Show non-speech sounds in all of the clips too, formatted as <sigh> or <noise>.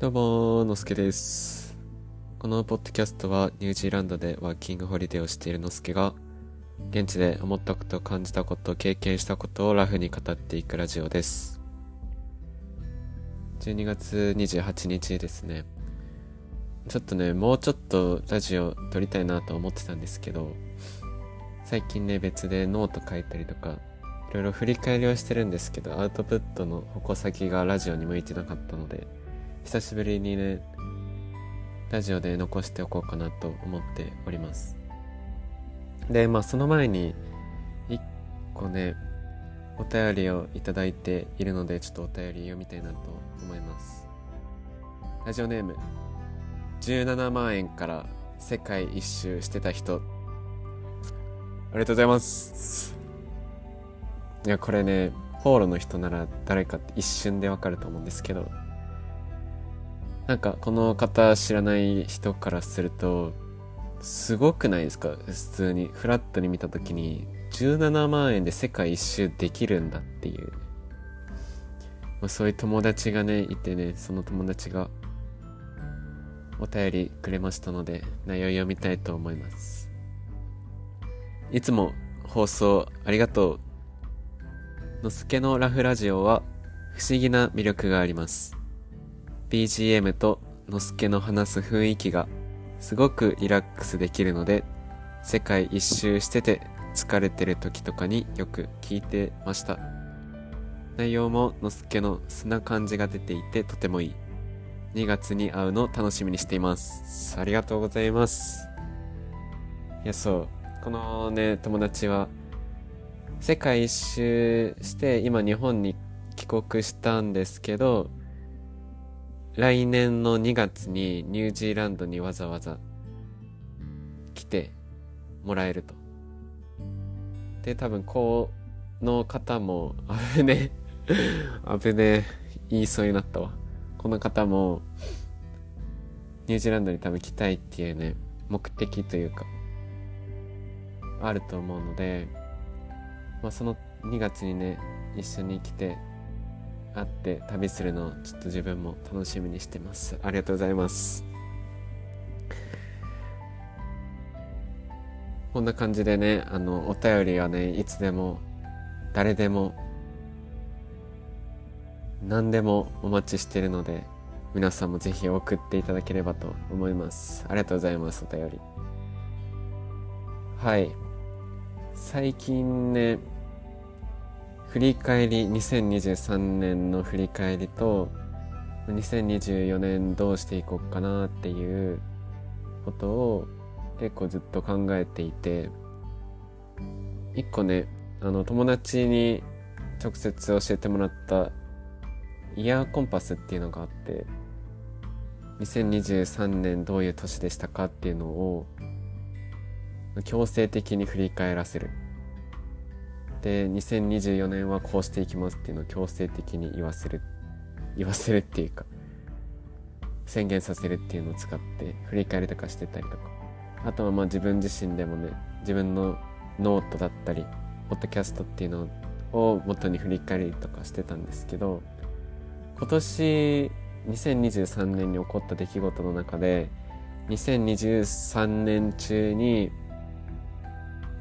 どうも、のすけです。このポッドキャストはニュージーランドでワーキングホリデーをしているのすけが、現地で思ったこと、感じたこと、経験したことをラフに語っていくラジオです。12月28日ですね。ちょっとね、もうちょっとラジオ録りたいなと思ってたんですけど、最近ね、別でノート書いたりとか、いろいろ振り返りをしてるんですけど、アウトプットの矛先がラジオに向いてなかったので、久しぶりにね、ラジオで残しておこうかなと思っております。で、まあその前に、一個ね、お便りをいただいているので、ちょっとお便り読みたいなと思います。ラジオネーム、17万円から世界一周してた人、ありがとうございます。いや、これね、フォーロの人なら誰かって一瞬でわかると思うんですけど、なんかこの方知らない人からするとすごくないですか？普通に。フラットに見た時に17万円で世界一周できるんだっていう、まあ、そういう友達がねいてねその友達がお便りくれましたので内容読みたいと思います。いつも放送ありがとう。のすけのラフラジオは不思議な魅力があります。BGM とのすけの話す雰囲気がすごくリラックスできるので世界一周してて疲れてる時とかによく聞いてました。内容ものすけの素な感じが出ていてとてもいい。2月に会うのを楽しみにしています。ありがとうございます。いやそう。このね友達は世界一周して今日本に帰国したんですけど来年の2月にニュージーランドにわざわざ来てもらえると。で、多分この方も、危ねえ、<laughs> 危ねえ、言いそうになったわ。この方も、ニュージーランドに多分来たいっていうね、目的というか、あると思うので、まあその2月にね、一緒に来て、会って旅するのをちょっと自分も楽しみにしてます。ありがとうございます。こんな感じでねあのお便りはねいつでも誰でも何でもお待ちしてるので皆さんもぜひ送っていただければと思います。ありがとうございますお便り。はい。最近ね振り返り2023年の振り返りと2024年どうしていこうかなっていうことを結構ずっと考えていて一個ねあの友達に直接教えてもらったイヤーコンパスっていうのがあって2023年どういう年でしたかっていうのを強制的に振り返らせる。で2024年はこうしていきますっていうのを強制的に言わせる。言わせるっていうか宣言させるっていうのを使って振り返りとかしてたりとか。あとはまあ自分自身でもね自分のノートだったりポッドキャストっていうのを元に振り返りとかしてたんですけど今年2023年に起こった出来事の中で2023年中に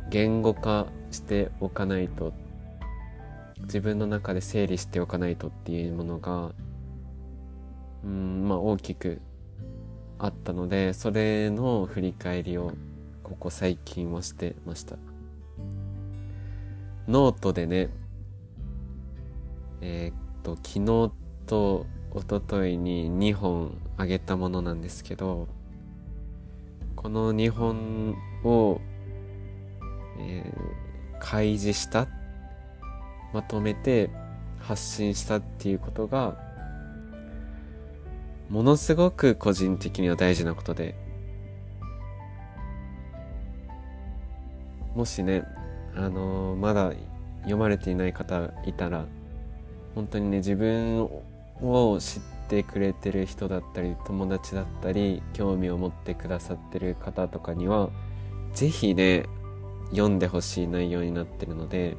言語化しておかないと自分の中で整理しておかないとっていうものがうんまあ大きくあったのでそれの振り返りをここ最近はしてました。ノートでねえーっと昨日と一昨日に2本あげたものなんですけどこの2本をえー、開示したまとめて発信したっていうことがものすごく個人的には大事なことでもしねあのーまだ読まれていない方いたら本当にね自分を知ってくれてる人だったり友達だったり興味を持ってくださってる方とかにはぜひね読んでほしい内容になってるので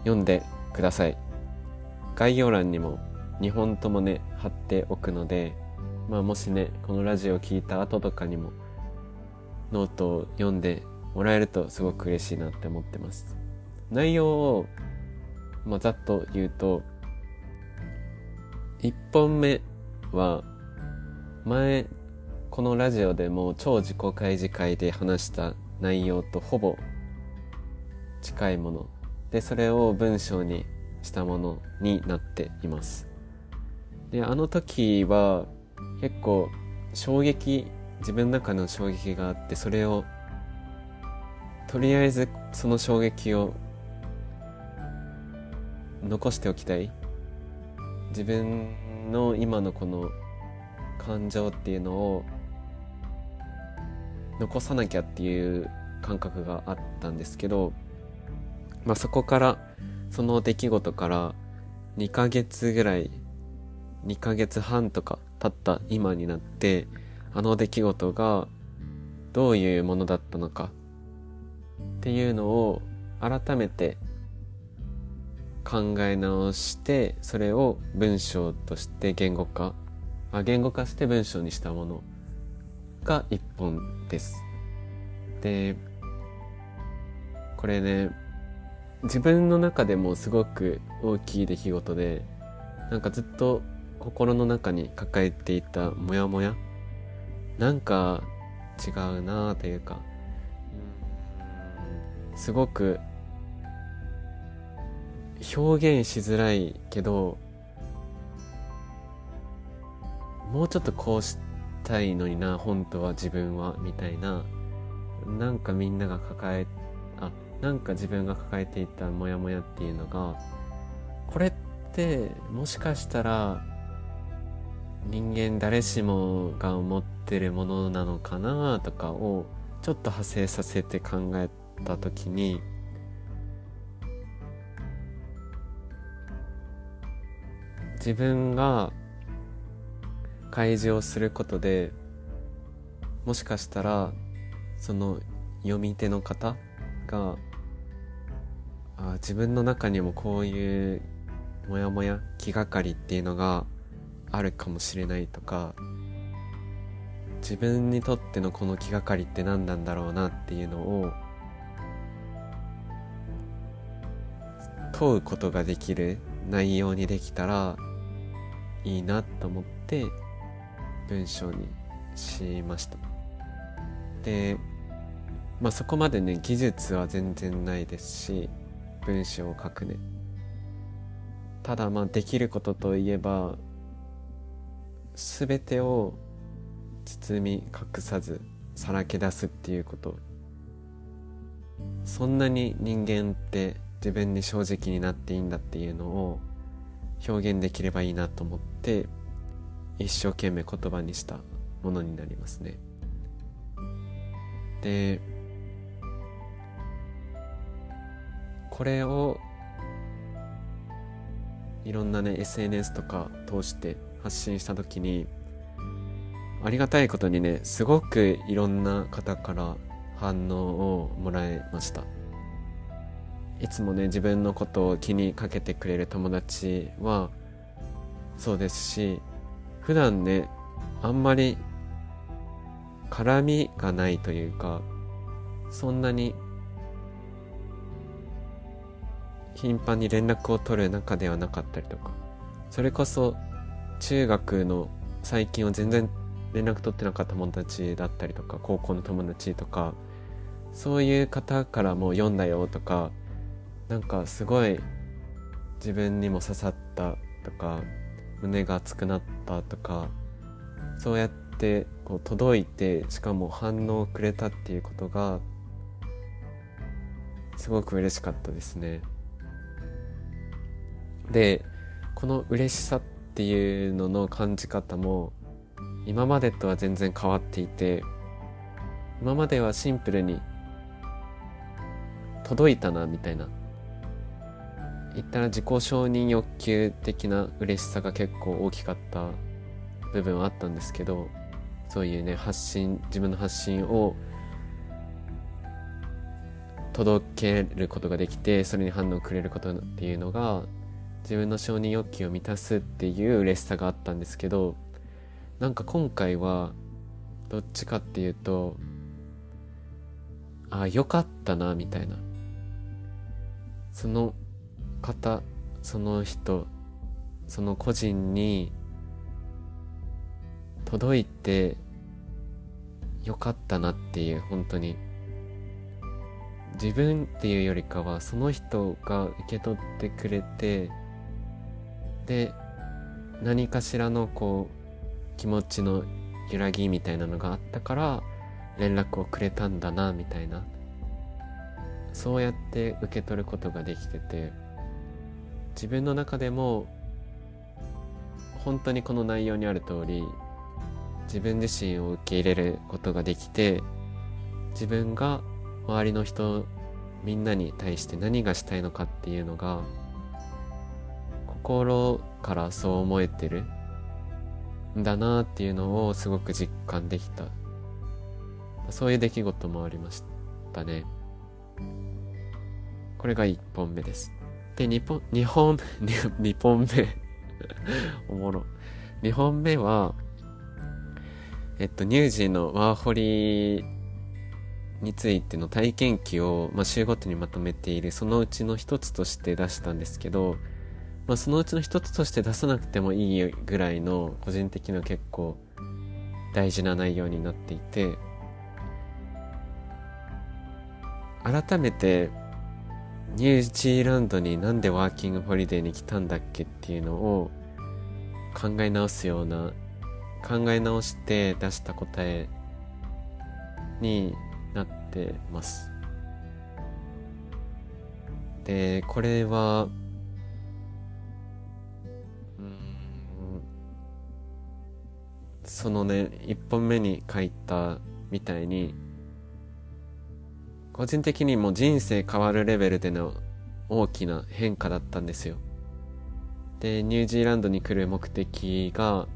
読んでください。概要欄にも2本ともね貼っておくのでまあもしねこのラジオを聞いた後とかにもノートを読んでもらえるとすごく嬉しいなって思ってます。内容を、まあ、ざっと言うと1本目は前このラジオでも超自己開示会で話した内容とほぼ近いもの。でそれを文章にしたものになっています。であの時は結構衝撃自分の中の衝撃があってそれをとりあえずその衝撃を残しておきたい。自分の今のこの感情っていうのを残さなきゃっていう感覚があったんですけど、まあ、そこからその出来事から2ヶ月ぐらい2ヶ月半とか経った今になってあの出来事がどういうものだったのかっていうのを改めて考え直してそれを文章として言語化あ言語化して文章にしたものが一本です。でこれね自分の中でもすごく大きい出来事でなんかずっと心の中に抱えていたモヤモヤ？なんか違うなあというかすごく表現しづらいけどもうちょっとこうしたいのにな本当は自分はみたいな。なんかみんなが抱えあなんか自分が抱えていたモヤモヤっていうのがこれってもしかしたら人間誰しもが思ってるものなのかなとかをちょっと派生させて考えた時に自分が開示をすることでもしかしたらその読み手の方があ自分の中にもこういうモヤモヤ気がかりっていうのがあるかもしれないとか自分にとってのこの気がかりって何なんだろうなっていうのを問うことができる内容にできたらいいなと思って文章にしました。でまあそこまでね技術は全然ないですし文章を書くね。ただまあできることといえば全てを包み隠さずさらけ出すっていうこと。そんなに人間って自分に正直になっていいんだっていうのを表現できればいいなと思って一生懸命言葉にしたものになりますね。でこれをいろんなね SNS とか通して発信した時にありがたいことにねすごくいろんな方から反応をもらいました。いつもね自分のことを気にかけてくれる友達はそうですし普段ねあんまり絡みがないというかそんなに頻繁に連絡を取る中ではなかったりとかそれこそ中学の最近は全然連絡取ってなかった友達だったりとか高校の友達とかそういう方からも読んだよとかなんかすごい自分にも刺さったとか胸が熱くなったとかそうやってこう届いてしかも反応をくれたっていうことがすごく嬉しかったですね。でこの嬉しさっていうのの感じ方も今までとは全然変わっていて今まではシンプルに届いたなみたいな言ったら自己承認欲求的な嬉しさが結構大きかった部分はあったんですけどそういうね発信自分の発信を届けることができてそれに反応をくれることっていうのが自分の承認欲求を満たすっていう嬉しさがあったんですけどなんか今回はどっちかっていうとあよかったなみたいな。その方その人その個人に届いてよかったなっていう本当に。自分っていうよりかはその人が受け取ってくれてで何かしらのこう気持ちの揺らぎみたいなのがあったから連絡をくれたんだなみたいな。そうやって受け取ることができてて自分の中でも本当にこの内容にある通り自分自身を受け入れることができて自分が周りの人みんなに対して何がしたいのかっていうのが心からそう思えてるんだなっていうのをすごく実感できた。そういう出来事もありましたね。これが1本目です。で2本2本 2, 本目 <laughs> おもろ。2本目はえっと乳児のワーホリについての体験記を、まあ、週ごとにまとめているそのうちの一つとして出したんですけどまあ、そのうちの一つとして出さなくてもいいぐらいの個人的な結構大事な内容になっていて改めてニュージーランドになんでワーキングホリデーに来たんだっけっていうのを考え直すような考え直して出した答えになってます。でこれはそのね1本目に書いたみたいに個人的にも人生変わるレベルでの大きな変化だったんですよ。でニュージーランドに来る目的が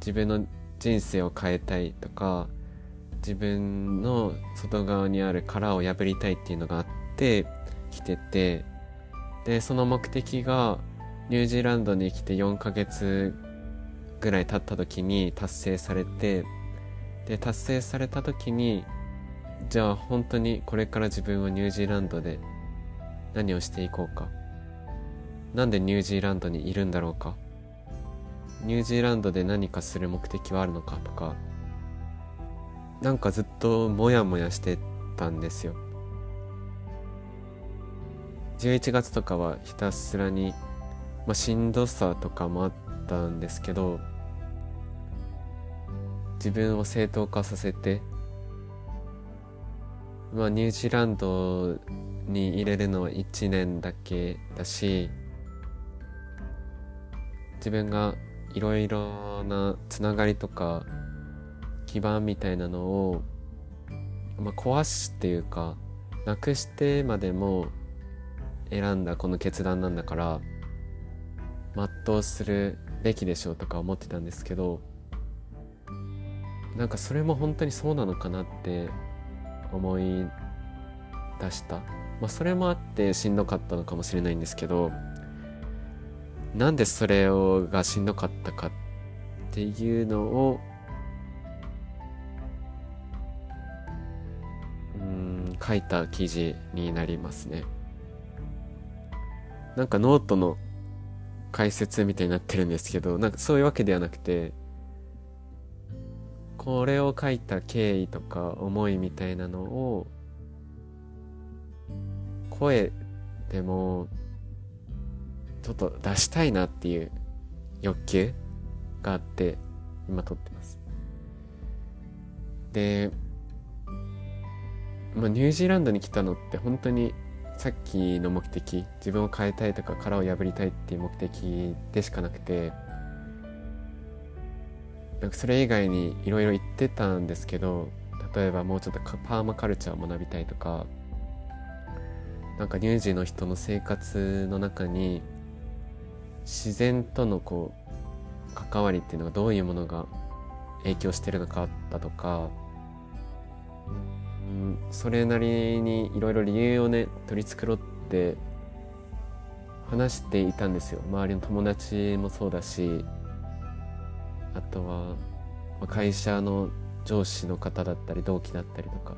自分の人生を変えたいとか自分の外側にある殻を破りたいっていうのがあって来ててでその目的がニュージーランドに来て4ヶ月ぐらい経った時に達成されてで達成された時にじゃあ本当にこれから自分はニュージーランドで何をしていこうか。なんでニュージーランドにいるんだろうか。ニュージーランドで何かする目的はあるのかとか。なんかずっとモヤモヤしてたんですよ。11月とかはひたすらに、まあ、しんどさとかもあったんですけど自分を正当化させてまあニュージーランドに入れるのは1年だけだし自分がいろいろなつながりとか基盤みたいなのを、まあ、壊すっていうかなくしてまでも選んだこの決断なんだから全うするべきでしょうとか思ってたんですけどなんかそれも本当にそうなのかなって思い出した。まあそれもあってしんどかったのかもしれないんですけどなんでそれをがしんどかったかっていうのをうん書いた記事になりますね。なんかノートの解説みたいになってるんですけどなんかそういうわけではなくてこれを書いた経緯とか思いみたいなのを声でもちょっと出したいなっていう欲求があって今撮ってます。で、まあ、ニュージーランドに来たのって本当にさっきの目的自分を変えたいとか殻を破りたいっていう目的でしかなくてなんかそれ以外にいろいろ言ってたんですけど例えばもうちょっとパーマカルチャーを学びたいとかなんか乳児の人の生活の中に自然とのこう関わりっていうのがどういうものが影響してるのかだとか、うん、それなりにいろいろ理由をね取り繕って話していたんですよ。周りの友達もそうだしあとは会社の上司の方だったり同期だったりとか。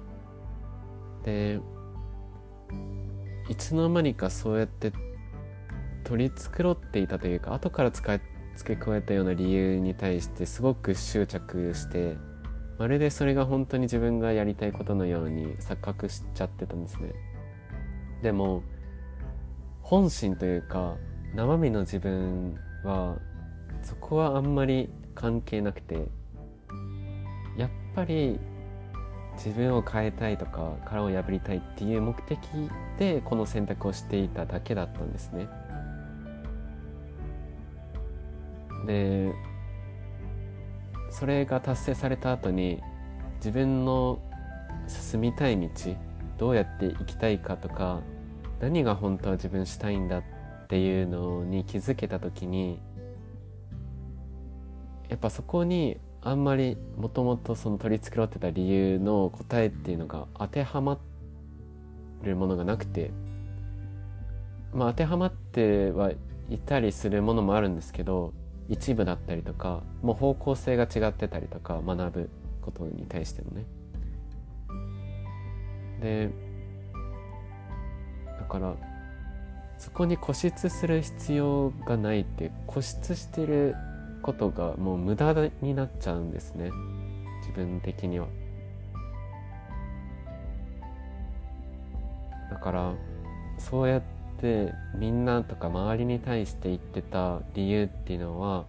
でいつの間にかそうやって取り繕っていたというか後から使い付け加えたような理由に対してすごく執着してまるでそれが本当に自分がやりたいことのように錯覚しちゃってたんですね。でも本心というか生身の自分はそこはあんまり関係なくてやっぱり自分を変えたいとか殻を破りたいっていう目的でこの選択をしていただけだったんですね。でそれが達成された後に自分の進みたい道どうやって生きたいかとか何が本当は自分したいんだっていうのに気づけた時にやっぱそこにあんまりもともとその取り繕ってた理由の答えっていうのが当てはまるものがなくてまあ当てはまってはいたりするものもあるんですけど一部だったりとかもう方向性が違ってたりとか学ぶことに対してのね。でだからそこに固執する必要がないって固執してることがもう無駄になっちゃうんですね。自分的には。だからそうやってみんなとか周りに対して言ってた理由っていうのは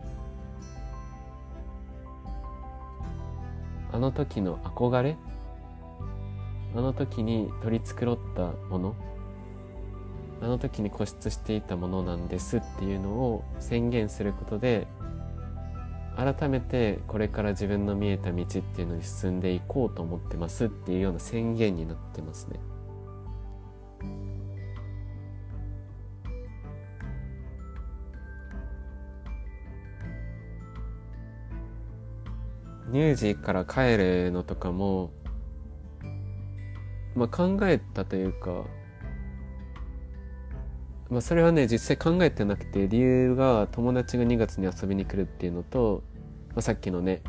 あの時の憧れあの時に取り繕ったものあの時に固執していたものなんですっていうのを宣言することで改めてこれから自分の見えた道っていうのに進んでいこうと思ってますっていうような宣言になってますね。乳児から帰るのとかも、まあ、考えたというか、まあ、それはね実際考えてなくて理由が友達が2月に遊びに来るっていうのと、まあ、さっきのね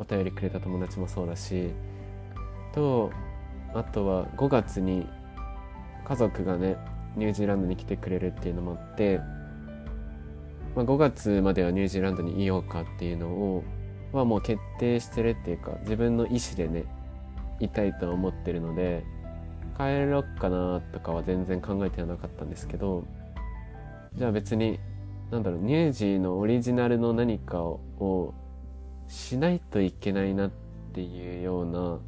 お便りくれた友達もそうだしとあとは5月に家族がねニュージーランドに来てくれるっていうのもあって、まあ、5月まではニュージーランドにいようかっていうのをはもう決定してるっていうか自分の意思でねいたいとは思ってるので帰ろっかなとかは全然考えてはなかったんですけどじゃあ別になんだろう乳児のオリジナルの何かをしないといけないなっていうような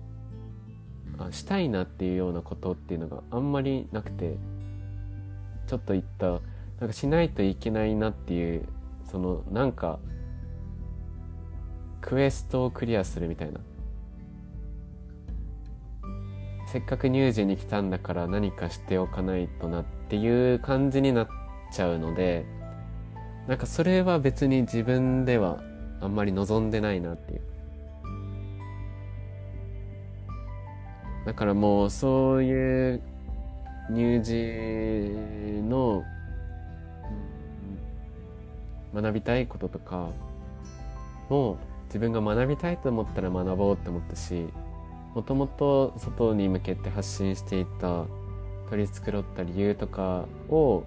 あしたいなっていうようなことっていうのがあんまりなくてちょっと言ったなんかしないといけないなっていうそのなんかクエストをクリアするみたいなせっかく乳児に来たんだから何かしておかないとなっていう感じになっちゃうのでなんかそれは別に自分ではあんまり望んでないなっていう。だからもうそういう乳児の学びたいこととかも自分が学びたいと思ったら学ぼうって思ったしもともと外に向けて発信していた取り繕った理由とかを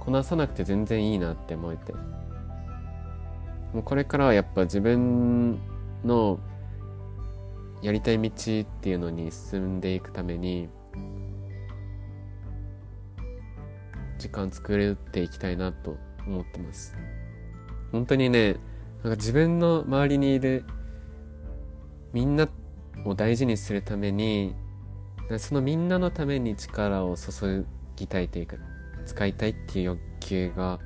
こなさなくて全然いいなって思えて。もうこれからはやっぱ自分のやりたい道っていうのに進んでいくために時間作っていきたいなと思ってます。本当にねなんか自分の周りにいるみんなを大事にするためにそのみんなのために力を注ぎたいというか使いたいっていう欲求が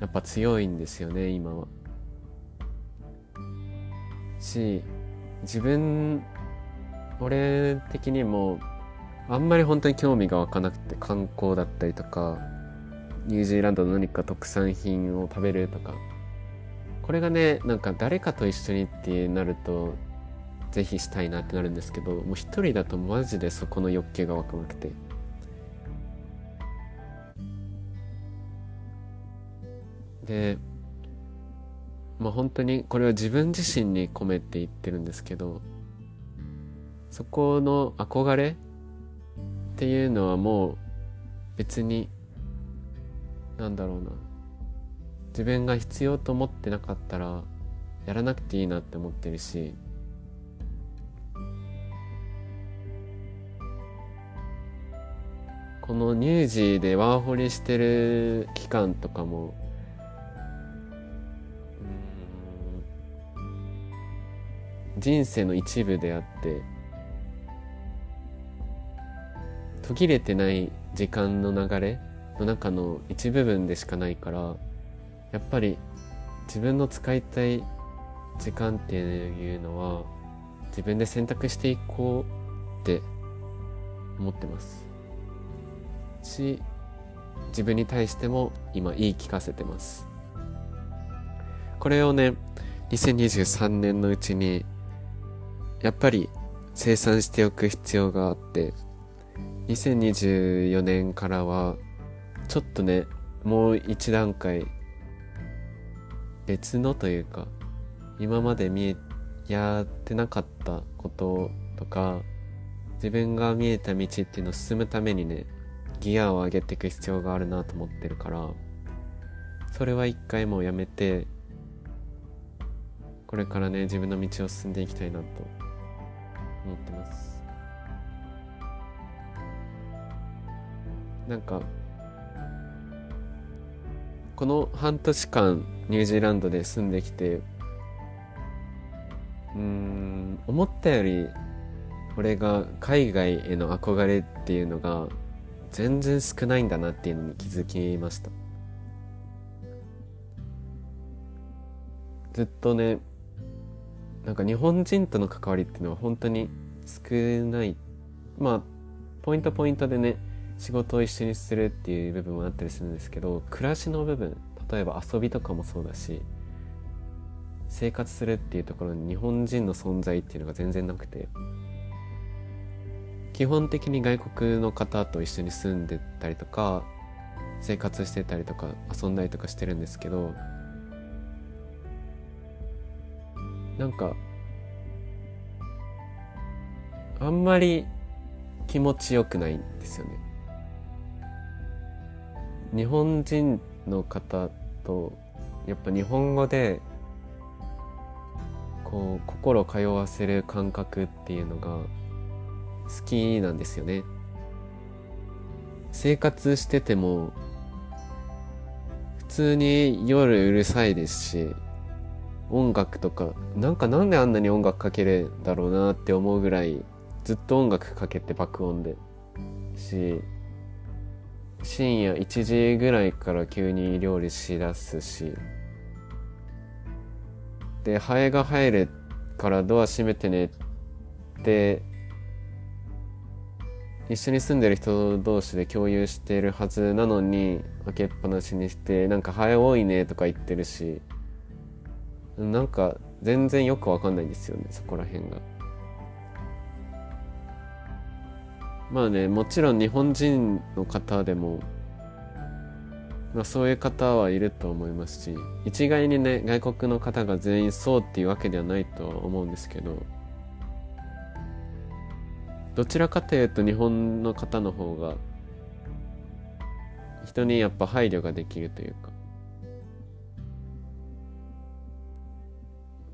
やっぱ強いんですよね今は。し自分俺的にもあんまり本当に興味が湧かなくて観光だったりとかニュージーランドの何か特産品を食べるとかこれがねなんか誰かと一緒にってなると是非したいなってなるんですけどもう一人だとマジでそこの欲求が湧かなくて。でまあ本当にこれは自分自身に込めて言ってるんですけどそこの憧れっていうのはもう別になんだろうな。自分が必要と思ってなかったらやらなくていいなって思ってるしこの乳児でワーホリしてる期間とかも人生の一部であって途切れてない時間の流れの中の一部分でしかないからやっぱり自分の使いたい時間っていうのは自分で選択していこうって思ってます。し自分に対しても今言い聞かせてます。これをね2023年のうちにやっぱり生産しておく必要があって2024年からはちょっとねもう一段階別のというか今まで見えやってなかったこととか自分が見えた道っていうのを進むためにねギアを上げていく必要があるなと思ってるからそれは一回もうやめてこれからね自分の道を進んでいきたいなと思ってます。なんかこの半年間ニュージーランドで住んできてうん思ったより俺が海外への憧れっていうのが全然少ないんだなっていうのに気づきました。ずっとねなんか日本人との関わりっていうのは本当に少ない。まあポイントポイントでね仕事を一緒にするっていう部分もあったりするんですけど暮らしの部分例えば遊びとかもそうだし生活するっていうところに日本人の存在っていうのが全然なくて。基本的に外国の方と一緒に住んでたりとか生活してたりとか遊んだりとかしてるんですけどなんかあんまり気持ちよくないんですよね。日本人の方とやっぱ日本語でこう心通わせる感覚っていうのが好きなんですよね。生活してても普通に夜うるさいですし音楽とかなんかなんであんなに音楽かけるだろうなって思うぐらいずっと音楽かけて爆音で。し深夜1時ぐらいから急に料理しだすし。でハエが入るからドア閉めてねって一緒に住んでる人同士で共有してるはずなのに開けっぱなしにしてなんかハエ多いねとか言ってるしなんか全然よくわかんないんですよねそこら辺が。まあねもちろん日本人の方でも、まあ、そういう方はいると思いますし一概にね外国の方が全員そうっていうわけではないとは思うんですけどどちらかというと日本の方の方が人にやっぱ配慮ができるというか。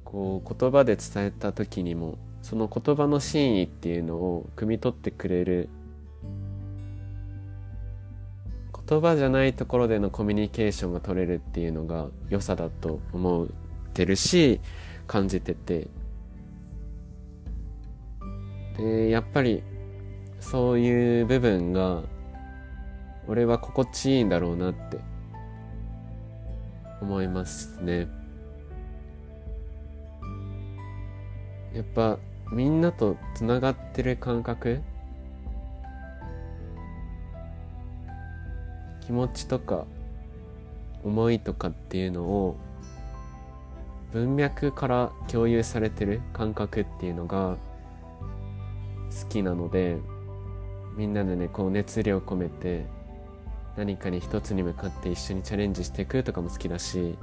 こう言葉で伝えた時にもその言葉の真意っていうのを汲み取ってくれる。言葉じゃないところでのコミュニケーションが取れるっていうのが良さだと思ってるし感じてて。でやっぱりそういう部分が俺は心地いいんだろうなって思いますね。やっぱみんなとつながってる感覚気持ちとか思いとかっていうのを文脈から共有されてる感覚っていうのが好きなのでみんなでねこう熱量込めて何かに一つに向かって一緒にチャレンジしていくとかも好きだし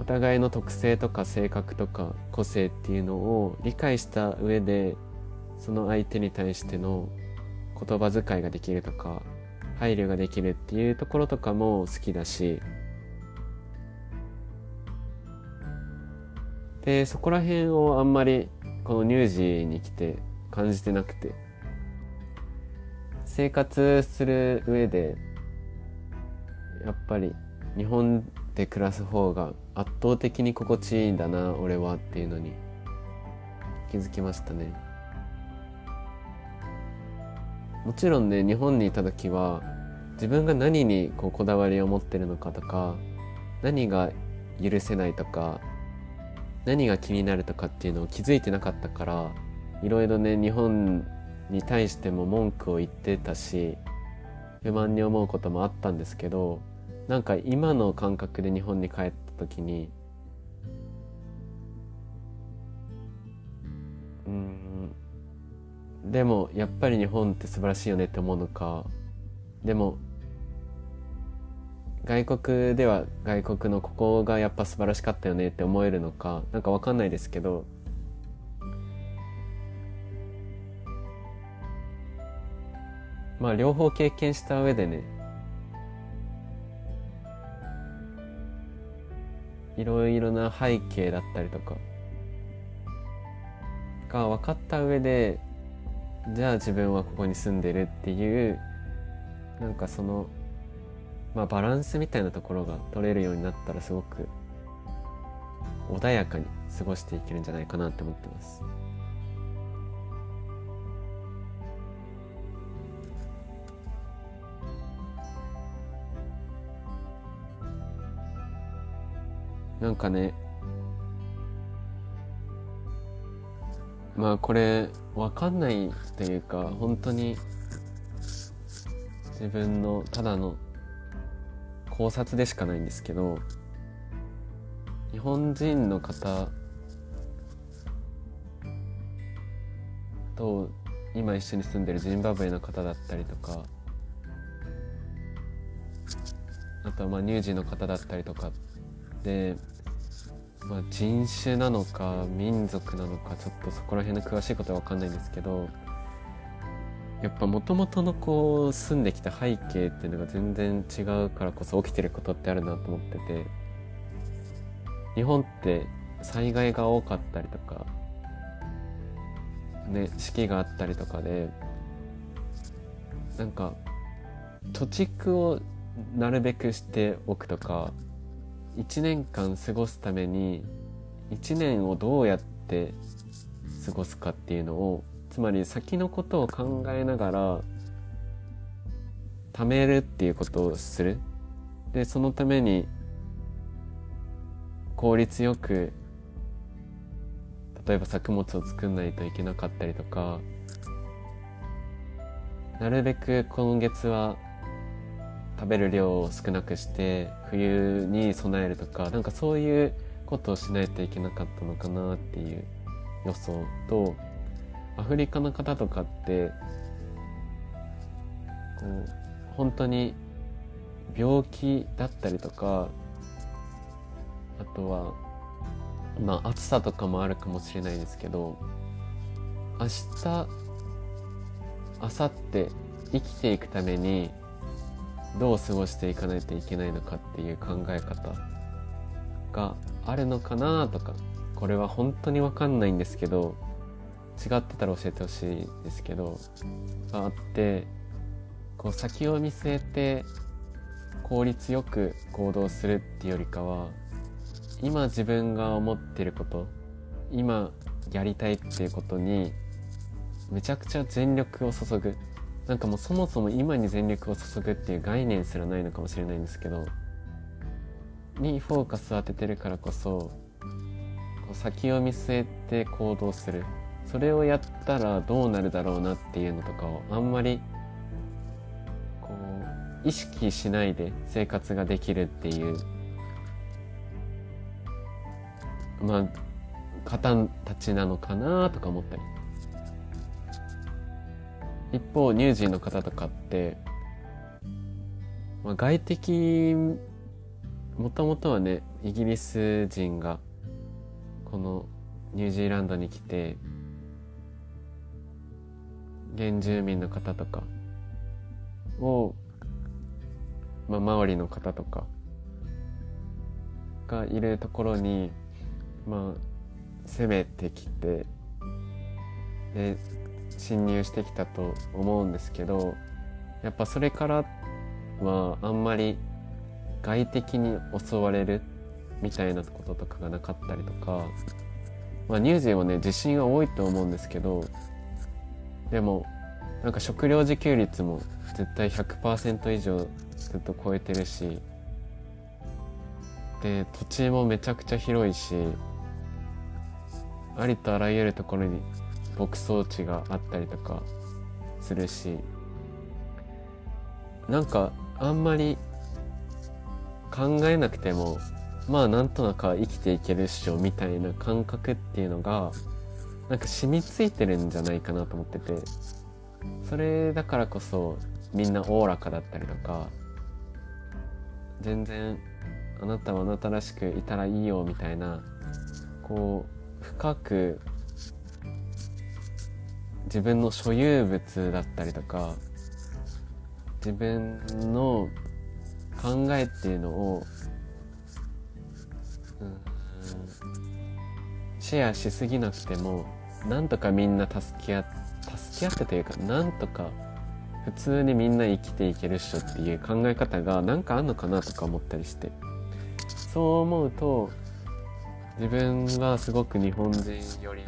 お互いの特性とか性格とか個性っていうのを理解した上でその相手に対しての言葉遣いができるとか配慮ができるっていうところとかも好きだしでそこら辺をあんまりこの乳児に来て感じてなくて。生活する上でやっぱり日本で暮らす方が圧倒的に心地いいんだな俺はっていうのに気づきましたね。もちろんね日本にいた時は自分が何にこうこだわりを持ってるのかとか何が許せないとか何が気になるとかっていうのを気づいてなかったからいろいろね日本に対しても文句を言ってたし不満に思うこともあったんですけどなんか今の感覚で日本に帰った時にうんでもやっぱり日本って素晴らしいよねって思うのかでも外国では外国のここがやっぱ素晴らしかったよねって思えるのかなんかわかんないですけどまあ両方経験した上でねいろいろな背景だったりとかが分かった上でじゃあ自分はここに住んでるっていうなんかそのまあバランスみたいなところが取れるようになったらすごく穏やかに過ごしていけるんじゃないかなって思ってます。なんかねまあこれわかんないというか本当に自分のただの考察でしかないんですけど日本人の方と今一緒に住んでるジンバブエの方だったりとかあとはまあ乳児の方だったりとかでまあ、人種なのか民族なのかちょっとそこら辺の詳しいことは分かんないんですけどやっぱもともとのこう住んできた背景っていうのが全然違うからこそ起きてることってあるなと思ってて。日本って災害が多かったりとかね四季があったりとかでなんか土地区をなるべくしておくとか1年間過ごすために1年をどうやって過ごすかっていうのをつまり先のことを考えながら貯めるっていうことをする。でそのために効率よく例えば作物を作んないといけなかったりとかなるべく今月は食べる量を少なくして冬に備えるとかなんかそういうことをしないといけなかったのかなっていう予想とアフリカの方とかってこう本当に病気だったりとかあとはまあ暑さとかもあるかもしれないですけど明日明後日生きていくためにどう過ごしていかないといけないのかっていう考え方があるのかなとかこれは本当に分かんないんですけど違ってたら教えてほしいですけどがあってこう先を見据えて効率よく行動するっていうよりかは今自分が思ってること今やりたいっていうことにめちゃくちゃ全力を注ぐ。なんかもうそもそも今に全力を注ぐっていう概念すらないのかもしれないんですけどにフォーカスを当ててるからこそこう先を見据えて行動する。それをやったらどうなるだろうなっていうのとかをあんまりこう意識しないで生活ができるっていう。まあ方たちなのかなとか思ったり。一方乳児の方とかってまあ、外敵もともとはねイギリス人がこのニュージーランドに来て原住民の方とか。を、まあ、マオリの方とか。がいるところにまあ攻めてきてで侵入してきたと思うんですけどやっぱそれからはあんまり外敵に襲われるみたいなこととかがなかったりとか、まあ、乳児はね地震は多いと思うんですけどでもなんか食料自給率も絶対100%以上ずっと超えてるしで土地もめちゃくちゃ広いしありとあらゆるところに牧草地があったりとかするしなんかあんまり考えなくてもまあなんとなく生きていけるっしょみたいな感覚っていうのがなんか染みついてるんじゃないかなと思っててそれだからこそみんなおおらかだったりとか全然あなたはあなたらしくいたらいいよみたいなこう深く自分の所有物だったりとか自分の考えっていうのをうんシェアしすぎなくてもなんとかみんな助け合助け合ってというかなんとか普通にみんな生きていけるっしょっていう考え方がなんかあんのかなとか思ったりして。そう思うと自分はすごく日本人寄り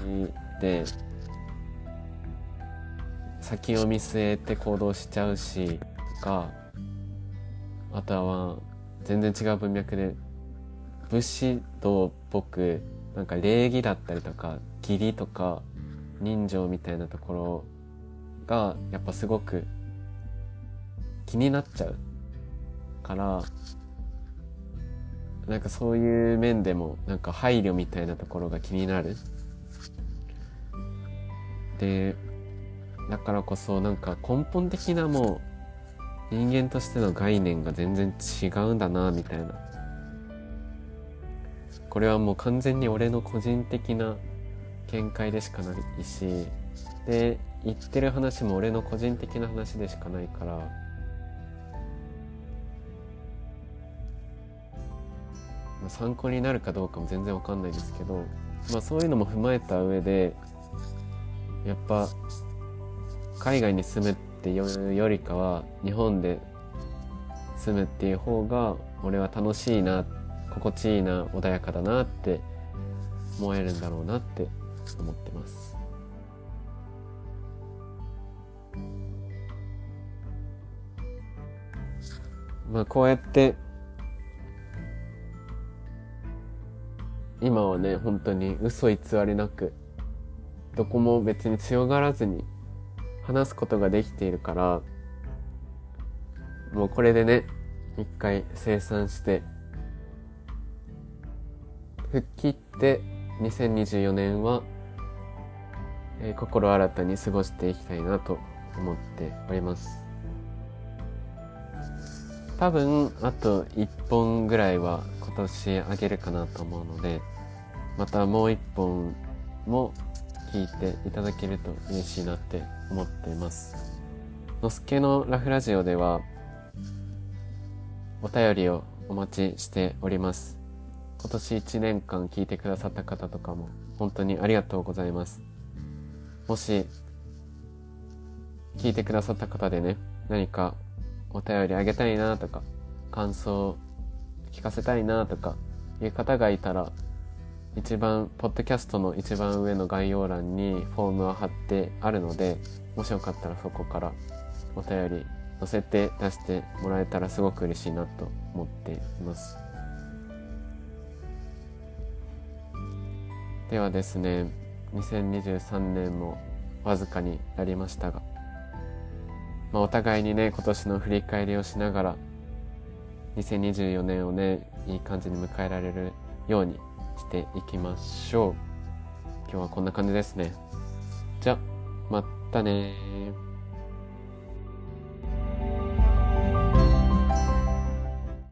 で先を見据えて行動しちゃうしとかあとは全然違う文脈で武士道っぽくなんか礼儀だったりとか義理とか人情みたいなところがやっぱすごく気になっちゃうからなんかそういう面でもなんか配慮みたいなところが気になる。でだからこそなんか根本的なもう人間としての概念が全然違うんだなみたいな。これはもう完全に俺の個人的な見解でしかないしで言ってる話も俺の個人的な話でしかない。から、まあ、参考になるかどうかも全然わかんないですけど、まあ、そういうのも踏まえた上でやっぱ海外に住むってい。うよりかは日本で住むってい。う方が俺は楽しい。な心地い。いな穏やかだなって思えるんだろうなって思ってます。まあこうやって今はね本当に嘘偽りなくどこも別に強がらずに話すことができているからもうこれでね一回生産して吹っ切って2024年はえー、心新たに過ごしていきたいなと思っております。多分あと1本ぐらいは今年あげるかなと思うのでまたもう1本も聞いていただけると嬉しいなって思っています。のすけのラフラジオではお便りをお待ちしております。今年1年間聞いてくださった方とかも本当にありがとうございます。もし、聞いてくださった方でね、何かお便りあげたいなとか、感想聞かせたいなとかいう方がいたら、一番、ポッドキャストの一番上の概要欄にフォームは貼ってあるので、もしよかったらそこからお便り載せて出してもらえたらすごく嬉しいなと思っています。ではですね、2023年もわずかになりましたが、まあ、お互いにね今年の振り返りをしながら2024年をねいい感じに迎えられるようにしていきましょう。今日はこんな感じですね。じゃまたね